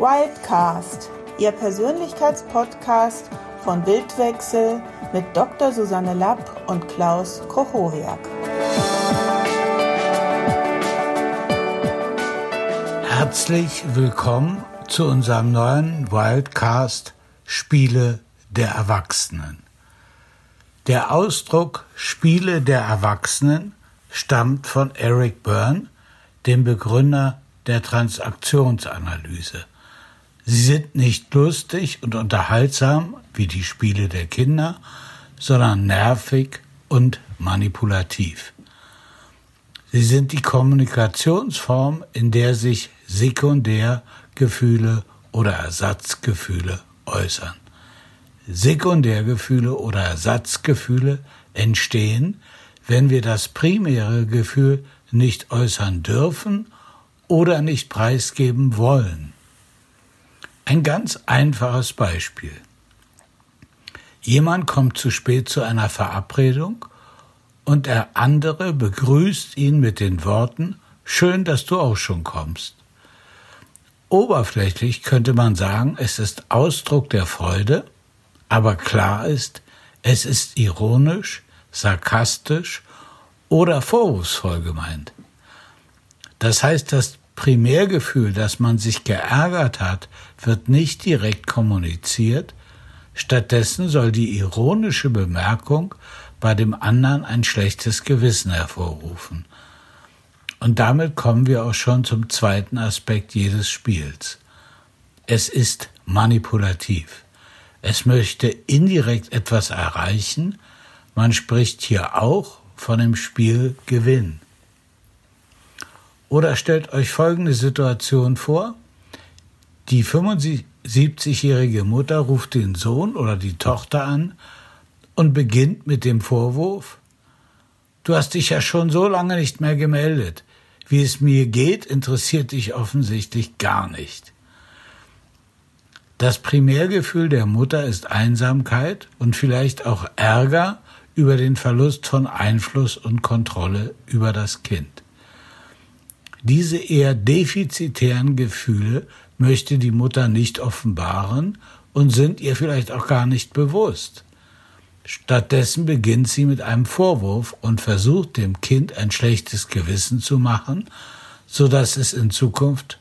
Wildcast, Ihr Persönlichkeitspodcast von Bildwechsel mit Dr. Susanne Lapp und Klaus Kochoriak. Herzlich willkommen zu unserem neuen Wildcast Spiele der Erwachsenen. Der Ausdruck Spiele der Erwachsenen stammt von Eric Byrne, dem Begründer der Transaktionsanalyse. Sie sind nicht lustig und unterhaltsam wie die Spiele der Kinder, sondern nervig und manipulativ. Sie sind die Kommunikationsform, in der sich Sekundärgefühle oder Ersatzgefühle äußern. Sekundärgefühle oder Ersatzgefühle entstehen, wenn wir das primäre Gefühl nicht äußern dürfen oder nicht preisgeben wollen. Ein ganz einfaches Beispiel. Jemand kommt zu spät zu einer Verabredung und der andere begrüßt ihn mit den Worten Schön, dass du auch schon kommst. Oberflächlich könnte man sagen, es ist Ausdruck der Freude, aber klar ist, es ist ironisch, sarkastisch oder vorwurfsvoll gemeint. Das heißt, das Primärgefühl, dass man sich geärgert hat, wird nicht direkt kommuniziert, stattdessen soll die ironische Bemerkung bei dem anderen ein schlechtes Gewissen hervorrufen. Und damit kommen wir auch schon zum zweiten Aspekt jedes Spiels. Es ist manipulativ. Es möchte indirekt etwas erreichen. Man spricht hier auch von dem Spiel Gewinn. Oder stellt euch folgende Situation vor. Die 75-jährige Mutter ruft den Sohn oder die Tochter an und beginnt mit dem Vorwurf, Du hast dich ja schon so lange nicht mehr gemeldet. Wie es mir geht, interessiert dich offensichtlich gar nicht. Das Primärgefühl der Mutter ist Einsamkeit und vielleicht auch Ärger über den Verlust von Einfluss und Kontrolle über das Kind. Diese eher defizitären Gefühle möchte die Mutter nicht offenbaren und sind ihr vielleicht auch gar nicht bewusst. Stattdessen beginnt sie mit einem Vorwurf und versucht dem Kind ein schlechtes Gewissen zu machen, so dass es in Zukunft,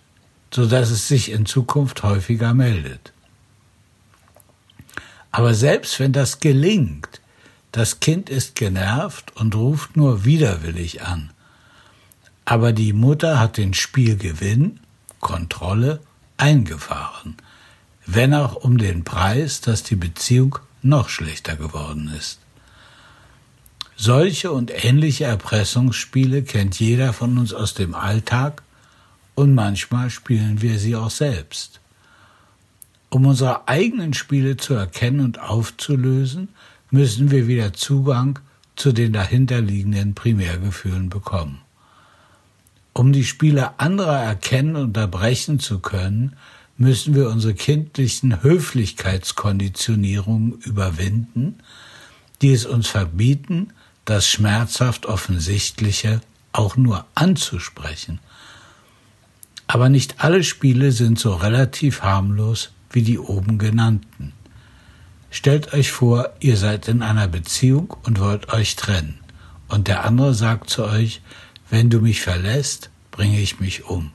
so dass es sich in Zukunft häufiger meldet. Aber selbst wenn das gelingt, das Kind ist genervt und ruft nur widerwillig an. Aber die Mutter hat den Spielgewinn, Kontrolle, eingefahren, wenn auch um den Preis, dass die Beziehung noch schlechter geworden ist. Solche und ähnliche Erpressungsspiele kennt jeder von uns aus dem Alltag und manchmal spielen wir sie auch selbst. Um unsere eigenen Spiele zu erkennen und aufzulösen, müssen wir wieder Zugang zu den dahinterliegenden Primärgefühlen bekommen. Um die Spiele anderer erkennen und unterbrechen zu können, müssen wir unsere kindlichen Höflichkeitskonditionierungen überwinden, die es uns verbieten, das schmerzhaft Offensichtliche auch nur anzusprechen. Aber nicht alle Spiele sind so relativ harmlos wie die oben genannten. Stellt euch vor, ihr seid in einer Beziehung und wollt euch trennen, und der andere sagt zu euch, wenn du mich verlässt, bringe ich mich um.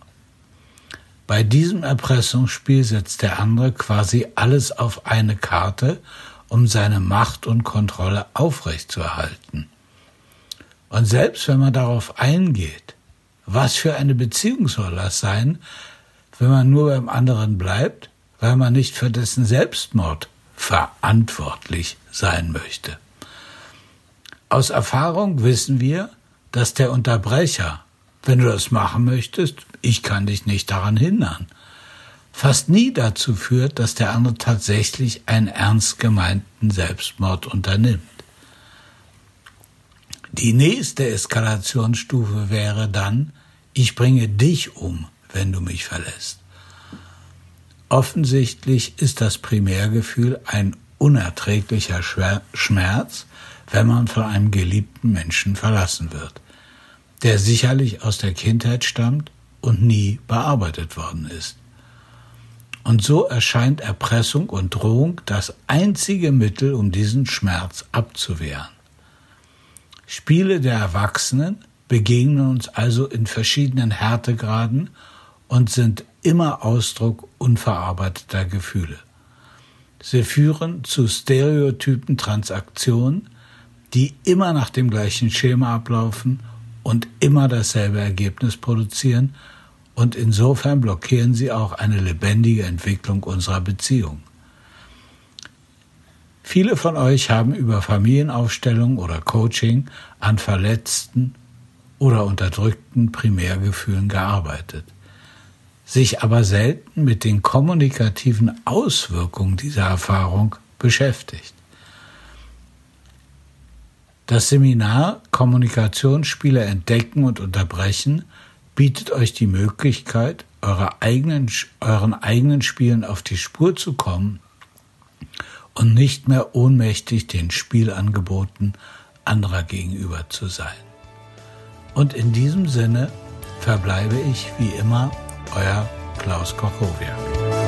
Bei diesem Erpressungsspiel setzt der andere quasi alles auf eine Karte, um seine Macht und Kontrolle aufrechtzuerhalten. Und selbst wenn man darauf eingeht, was für eine Beziehung soll das sein, wenn man nur beim anderen bleibt, weil man nicht für dessen Selbstmord verantwortlich sein möchte. Aus Erfahrung wissen wir, dass der Unterbrecher, wenn du das machen möchtest, ich kann dich nicht daran hindern, fast nie dazu führt, dass der andere tatsächlich einen ernst gemeinten Selbstmord unternimmt. Die nächste Eskalationsstufe wäre dann, ich bringe dich um, wenn du mich verlässt. Offensichtlich ist das Primärgefühl ein unerträglicher Schmerz, wenn man von einem geliebten Menschen verlassen wird, der sicherlich aus der Kindheit stammt und nie bearbeitet worden ist. Und so erscheint Erpressung und Drohung das einzige Mittel, um diesen Schmerz abzuwehren. Spiele der Erwachsenen begegnen uns also in verschiedenen Härtegraden und sind immer Ausdruck unverarbeiteter Gefühle. Sie führen zu stereotypen Transaktionen, die immer nach dem gleichen Schema ablaufen und immer dasselbe Ergebnis produzieren, und insofern blockieren sie auch eine lebendige Entwicklung unserer Beziehung. Viele von euch haben über Familienaufstellung oder Coaching an verletzten oder unterdrückten Primärgefühlen gearbeitet, sich aber selten mit den kommunikativen Auswirkungen dieser Erfahrung beschäftigt. Das Seminar Kommunikationsspiele entdecken und unterbrechen bietet euch die Möglichkeit, eure eigenen, euren eigenen Spielen auf die Spur zu kommen und nicht mehr ohnmächtig den Spielangeboten anderer gegenüber zu sein. Und in diesem Sinne verbleibe ich wie immer euer Klaus Kochowiak.